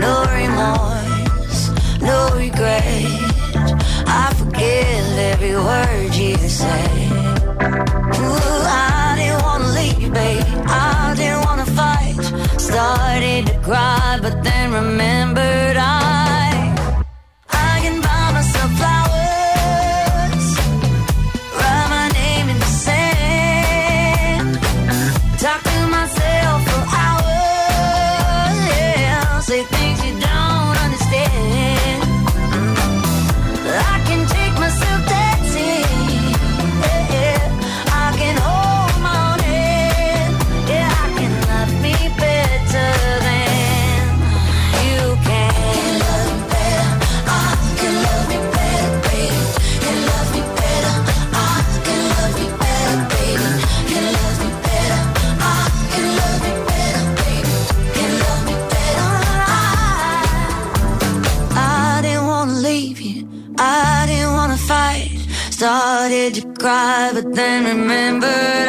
No remorse, no. I forgive every word you say. Ooh, I didn't wanna leave, babe. I didn't wanna fight. Started to cry, but then remembered then remember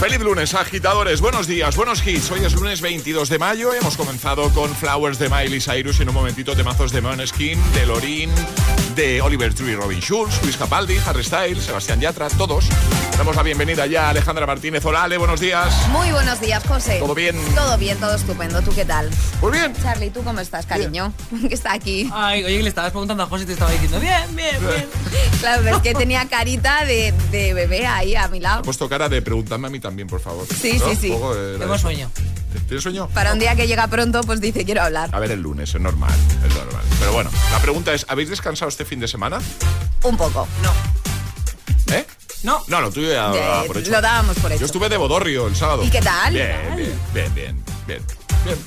Feliz lunes, agitadores. Buenos días, buenos hits. Hoy es lunes 22 de mayo. Hemos comenzado con Flowers de Miley Cyrus y en un momentito temazos de Måneskin, de Lorin, de Oliver Tree, Robin Schulz, Luis Capaldi, Harry Styles, Sebastián Yatra, todos. Damos la bienvenida ya a Alejandra Martínez. Hola, Ale, buenos días. Muy buenos días, José. ¿Todo bien? Todo bien, todo estupendo. ¿Tú qué tal? Muy bien. Charlie, ¿tú cómo estás, cariño? que está aquí. Ay, oye, le estabas preguntando a José y te estaba diciendo, bien, bien, bien. Claro, es que tenía carita de, de bebé ahí a mi lado. He puesto cara de pregúntame a mí también, por favor. Sí, sí, sí. Tengo sueño. ¿Tienes sueño? Para un día que llega pronto, pues dice, quiero hablar. A ver, el lunes, es normal, es normal. Pero bueno, la pregunta es, ¿habéis descansado este fin de semana? Un poco. No. ¿Eh? No. No, ya lo Eh, dabas por hecho. lo dábamos por hecho. Yo estuve de Bodorrio el sábado. ¿Y qué tal? Bien, bien, bien, bien, bien, bien.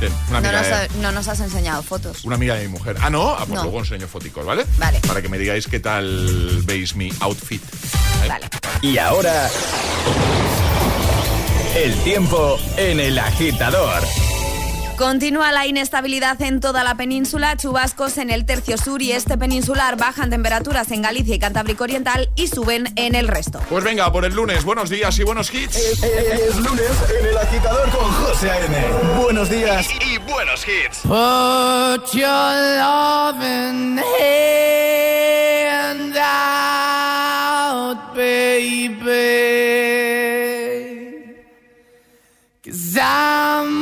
Bien, una No amiga, nos, de, no nos has enseñado fotos. una amiga de mi mujer. Ah, no, ah, pues No. luego enseño foticos, ¿vale? Vale. Para que me digáis qué tal veis mi outfit. ¿eh? Vale. Y ahora. El tiempo en el agitador. Continúa la inestabilidad en toda la península, chubascos en el tercio sur y este peninsular, bajan temperaturas en Galicia y Cantábrico Oriental y suben en el resto. Pues venga, por el lunes, buenos días y buenos hits. Es, lunes en el agitador con José A.N. Buenos días y, buenos hits. Put your loving hand out, baby. Cause I'm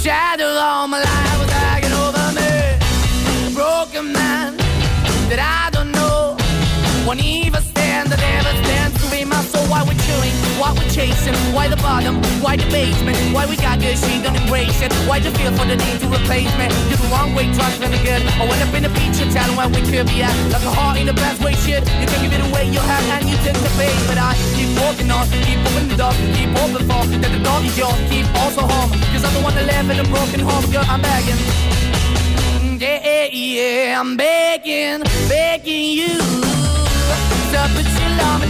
The shadow all my life was hanging over me. Broken man that I don't know. Won't even stand, that never Why we're chewing, why we're chasing, why the bottom, why the basement, why we got good, she don't embrace it. Why the feel for the need to replace me? You're the wrong way, trust me good. I went up in the feature town where we could be at. Like a heart in the best way, shit. You can give it away, you have, and you take the bait. But I keep walking on, keep opening the door, keep open for that the door is yours, keep also home. Cause I'm the one that live in a broken home, girl, I'm begging mm, yeah, yeah. I'm begging, begging you to put your love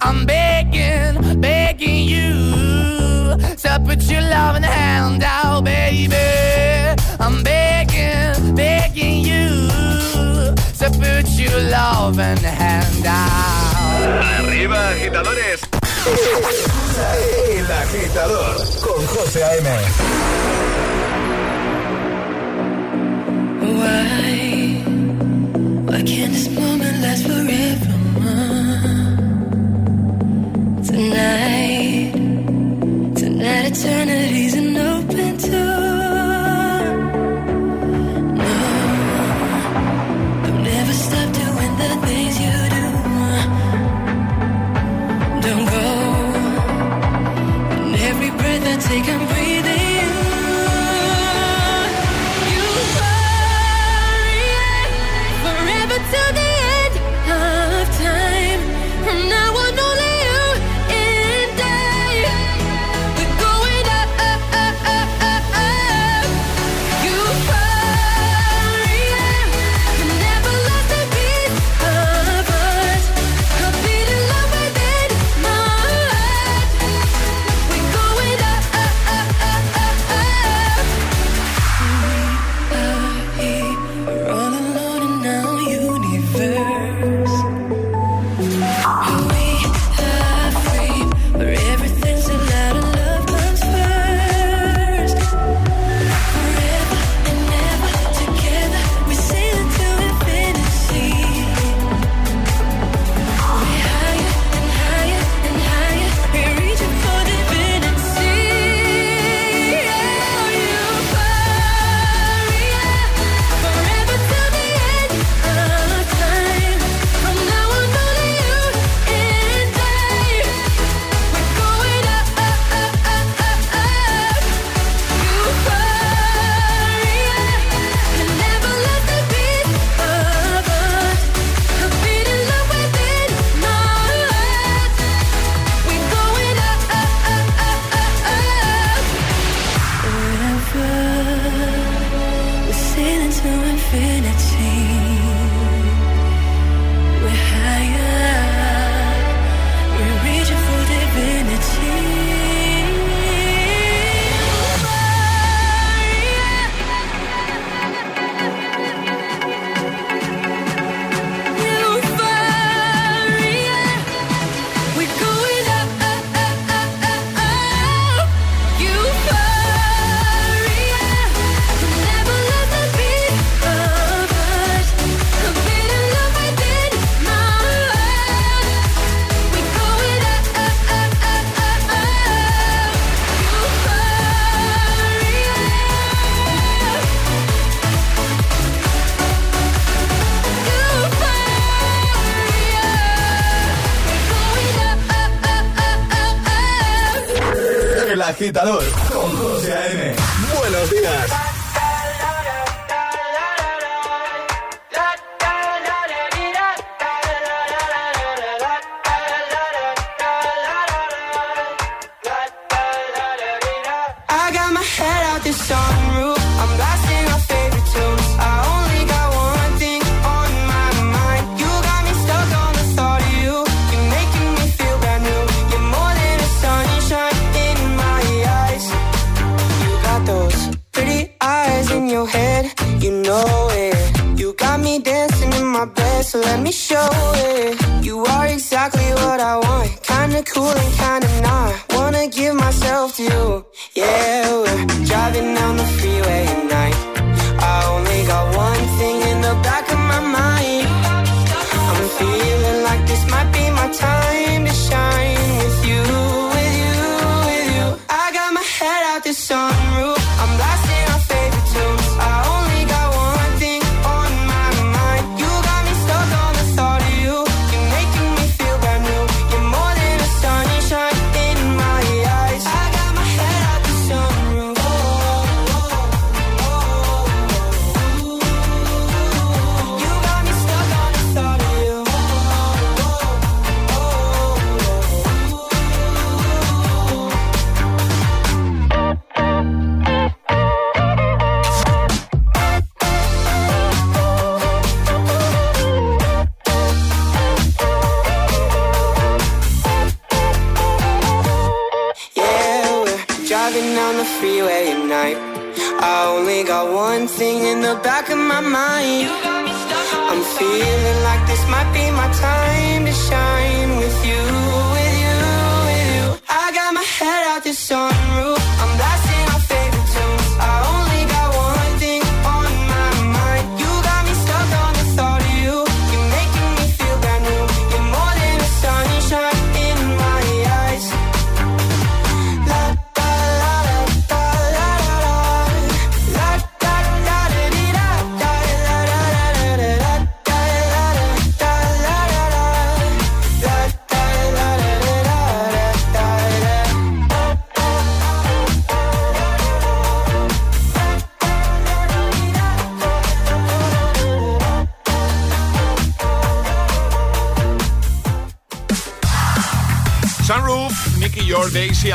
I'm begging begging you to put your loving hand out, baby. I'm begging, begging you to put your loving hand out. Arriba, agitadores. El agitador con José A.M. Why, why can't this moment last forever? Tonight, tonight eternity's agitador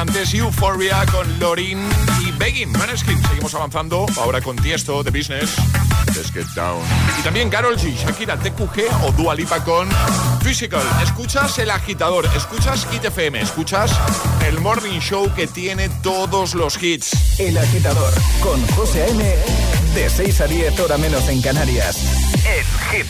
antes Euphoria con Lorin y Begging. Maneskin, seguimos avanzando. Ahora con Tiesto, The Business. Let's get down. Y también Carol G, Shakira, TQG o Dua Lipa con Physical. Escuchas el agitador, escuchas Hit FM, escuchas el morning show que tiene todos los hits. El agitador con José A.M. De 6 a 10 hora menos en Canarias. En Hit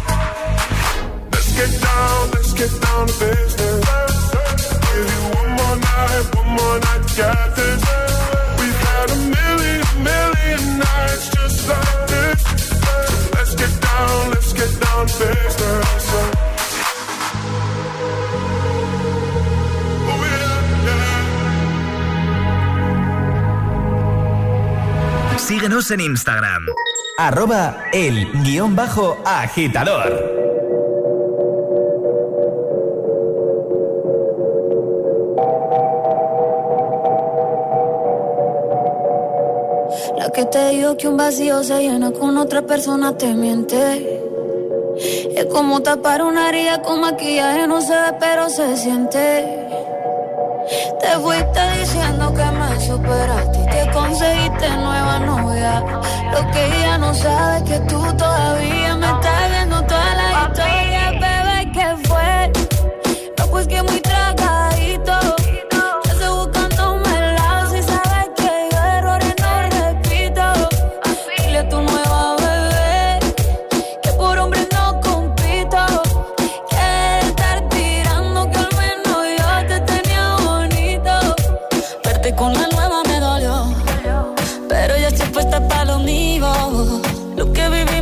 Síguenos en Instagram. Arroba el guion bajo agitador. Que te digo que un vacío se llena con otra persona te miente. Es como tapar una herida con maquillaje, no se ve, pero se siente. Te fuiste diciendo que me superaste y que conseguiste nueva novia. Lo que ella no sabe es que tú todavía me estás viendo toda la historia, bebé, ¿qué fue? No, pues que muy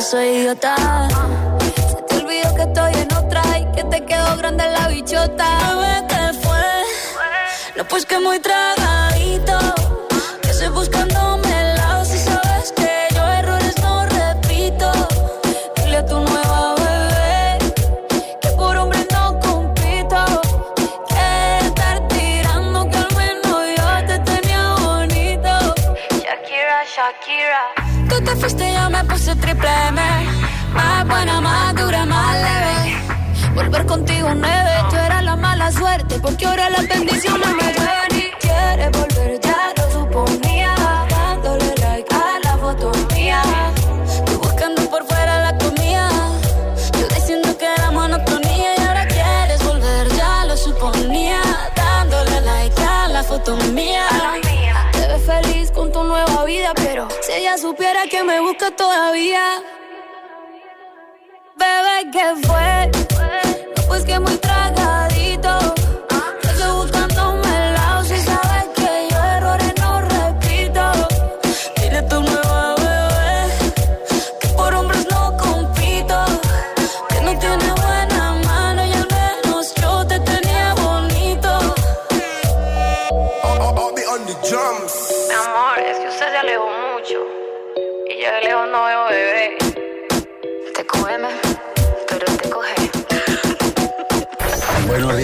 soy idiota. Se te olvidó que estoy en otra y que te quedó grande la bichota. ¿qué fue? No, pues que muy tragadito. Contigo nueve, tú eras la mala suerte, porque ahora las bendiciones me llueven y quieres volver, ya lo suponía. Dándole like a la foto mía. Tú buscando por fuera la comida. Yo diciendo que era monotonía y ahora quieres volver, ya lo suponía. Dándole like a la foto mía. Te ves feliz con tu nueva vida, pero si ella supiera que me busca todavía. Bebé, ¿qué fue? Muito traga.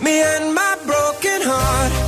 Me and my broken heart.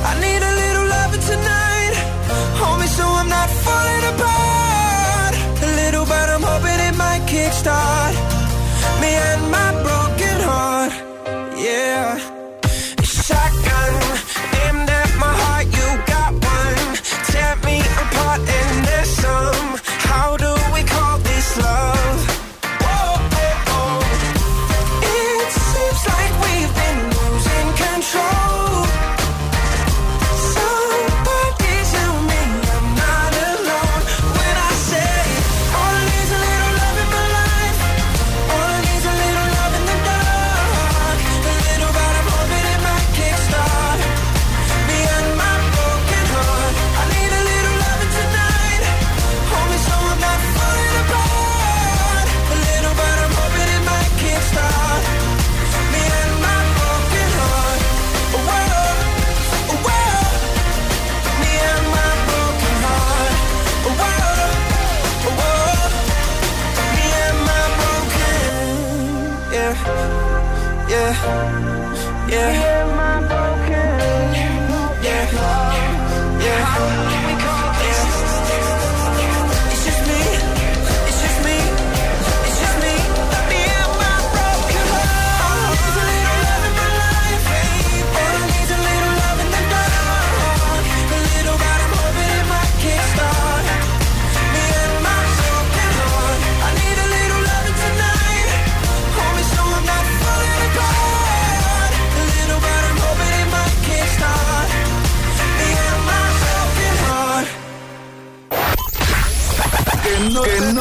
yeah, yeah.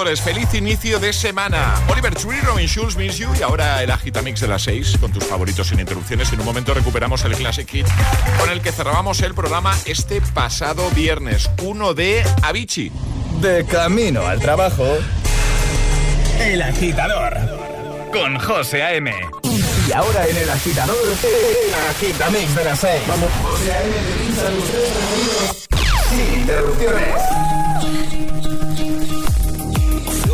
agitadores. Feliz inicio de semana. Oliver Tree, Robin Schulz, Miss You y ahora el Agitamix de las 6 con tus favoritos sin interrupciones. En un momento recuperamos el Classic Hit con el que cerrábamos el programa este pasado viernes, 1 de Avicii. De camino al trabajo. El agitador con José A.M. Y ahora en el agitador, el Agitamix de las 6. Vamos, José A.M. sin interrupciones.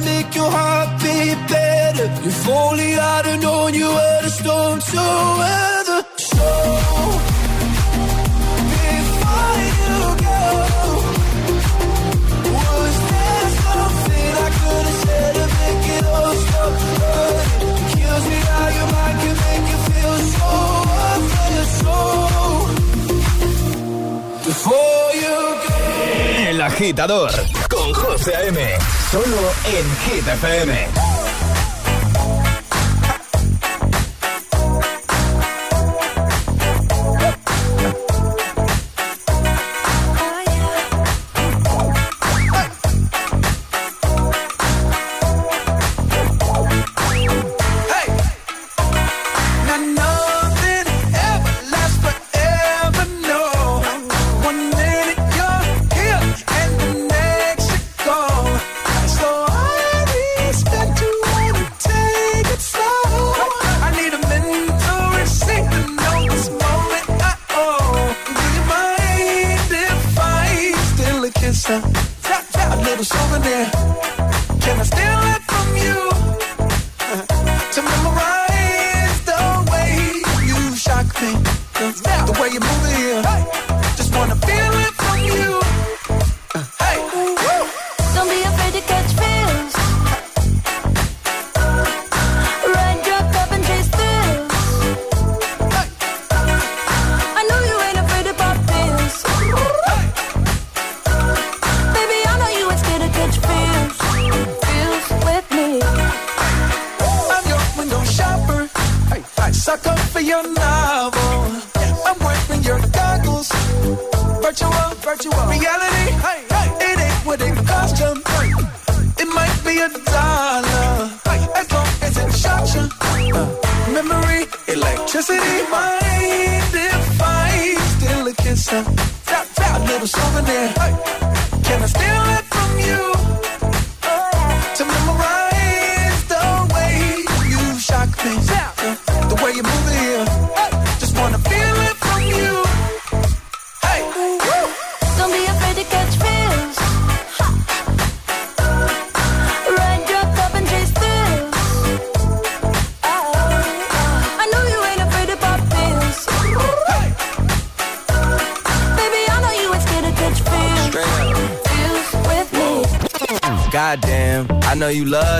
make your heart beat better. If only I'd known you were the storm to weather. So go, I could to make it all me how your mind make you feel so. So you. El agitador José A.M. Solo en Hit FM.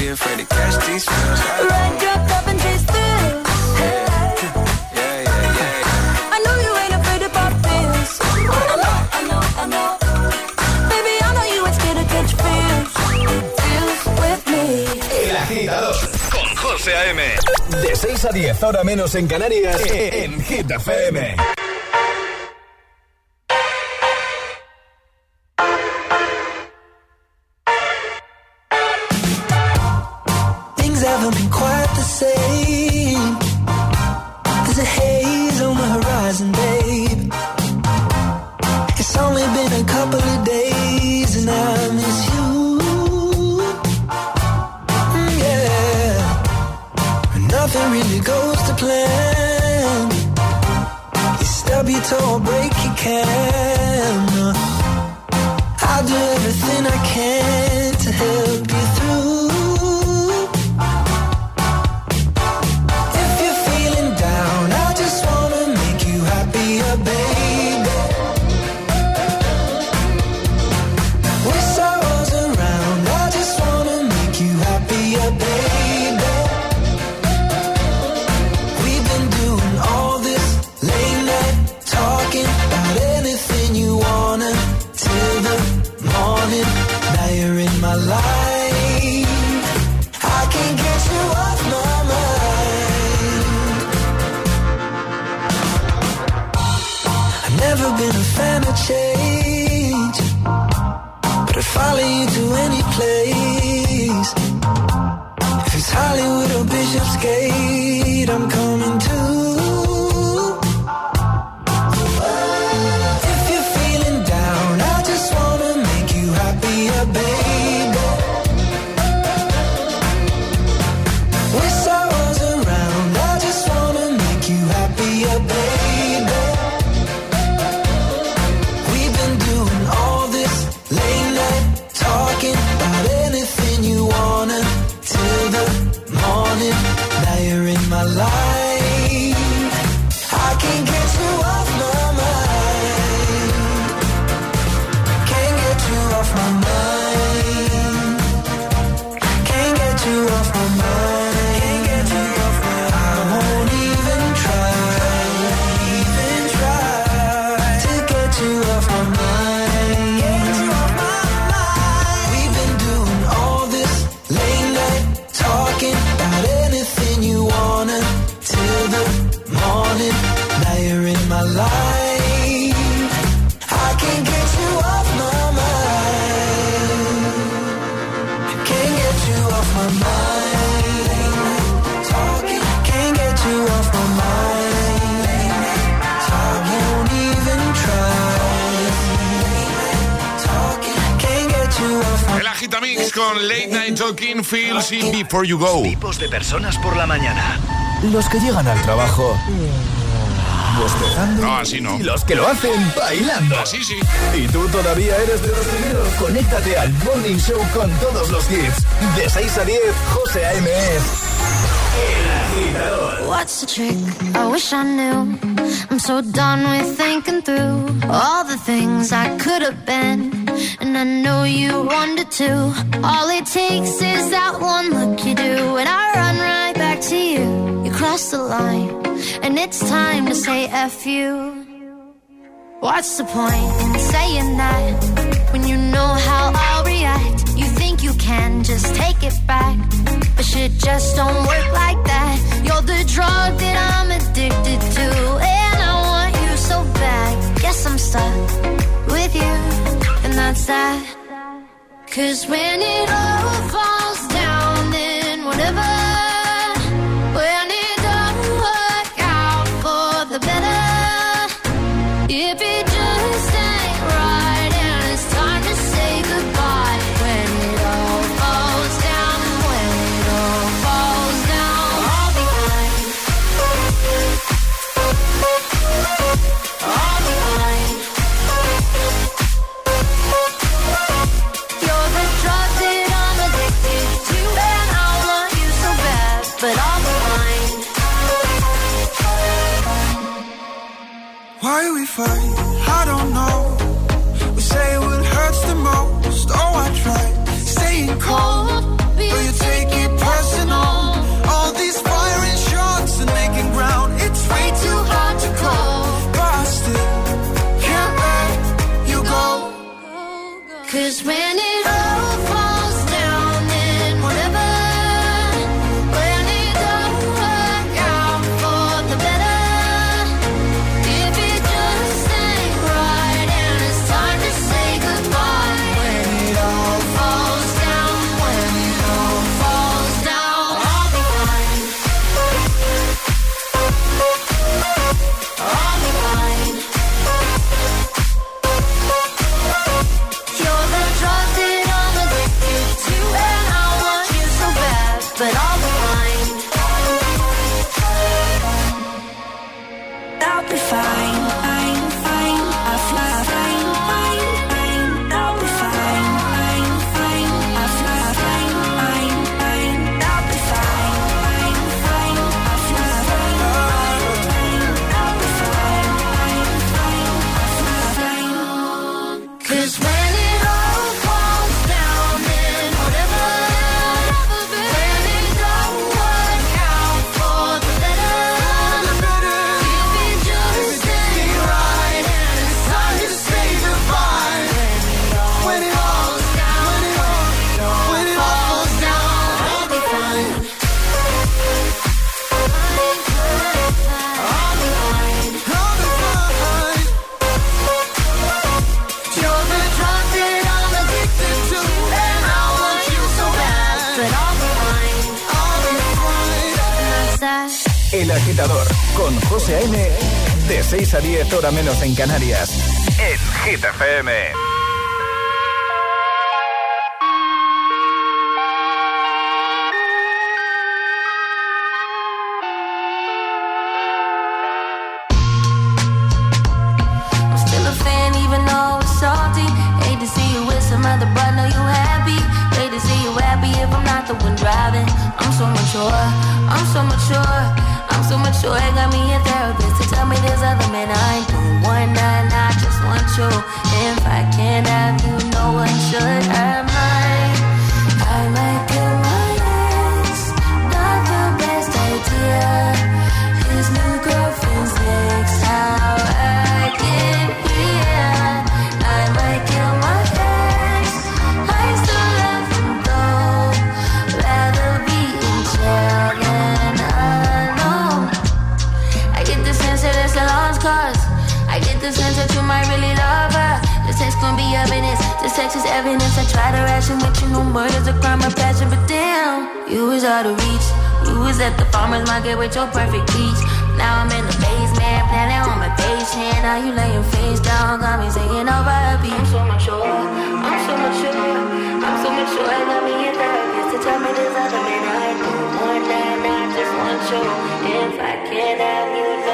Be afraid to catch these feels. Up and chase thrills. Yeah, yeah, yeah, yeah. I know you ain't afraid of pop pills. I know, I know, I know. Baby, I know you ain't scared to catch feels. Feels with me. El agitador con José A.M. De 6 a 10, ahora menos en Canarias, en Hit FM. Before You Go. Tipos de personas por la mañana. Los que llegan al trabajo bostezando. No, así no. Y los que lo hacen bailando. Así sí. Y tú todavía eres de los primeros. Conéctate al Morning Show con todos los hits. De 6 a 10, José A.M. What's the trick? I wish I knew. I'm so done with thinking through all the things I could have been. And I know you wanted to. All it takes is that one look you do. And I run right back to you. You cross the line. And it's time to say F you. What's the point in saying that when you know how I'll react? You think you can just take it back, but shit just don't work like that. You're the drug that I'm addicted to, and I want you so bad. Guess I'm stuck with you, Cause when it all falls down, then whatever. Fight? I don't know. We say what hurts the most. Oh, I tried staying cold, but you take it personal. All these firing shots and making ground. It's way too hard to call, but I still can't let you go. Cause when menos en Canarias. En Hit FM. I get with your perfect peach. Now I'm in the basement, planning on my patient. Now you lay your face down, got me singing over a beat. I'm so mature, I'm so mature, I'm so mature. I love me in therapy to tell me this other man I do more than I just want you. If I can't have you.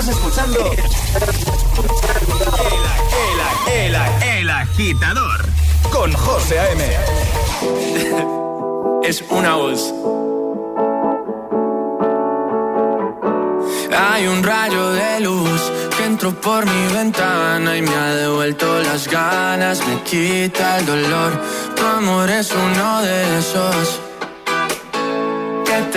Estás escuchando. El, el, el, el agitador. Con José A.M. es una voz. Hay un rayo de luz que entró por mi ventana y me ha devuelto las ganas, me quita el dolor. Tu amor es uno de esos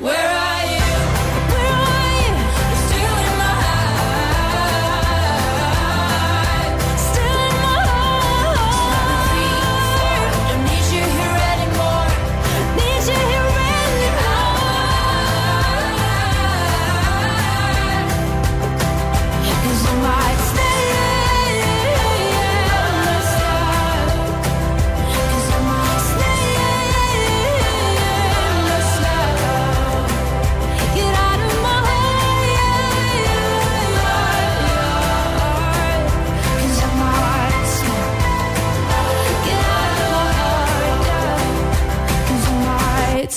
where are you?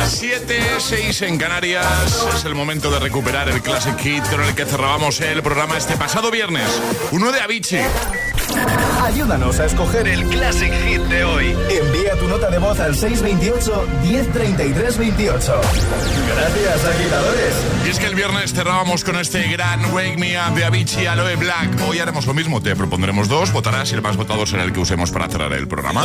Las 7, 6 en Canarias. Es el momento de recuperar el Classic Hit con el que cerrábamos el programa este pasado viernes. Uno de Avicii. Ayúdanos a escoger el Classic Hit de hoy. Envía tu nota de voz al 628 1033 28. Gracias, agitadores. Y es que el viernes cerrábamos con este gran Wake Me Up de Avicii Aloe Black. Hoy haremos lo mismo, te propondremos dos, votarás y el más votado será el que usemos para cerrar el programa.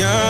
young,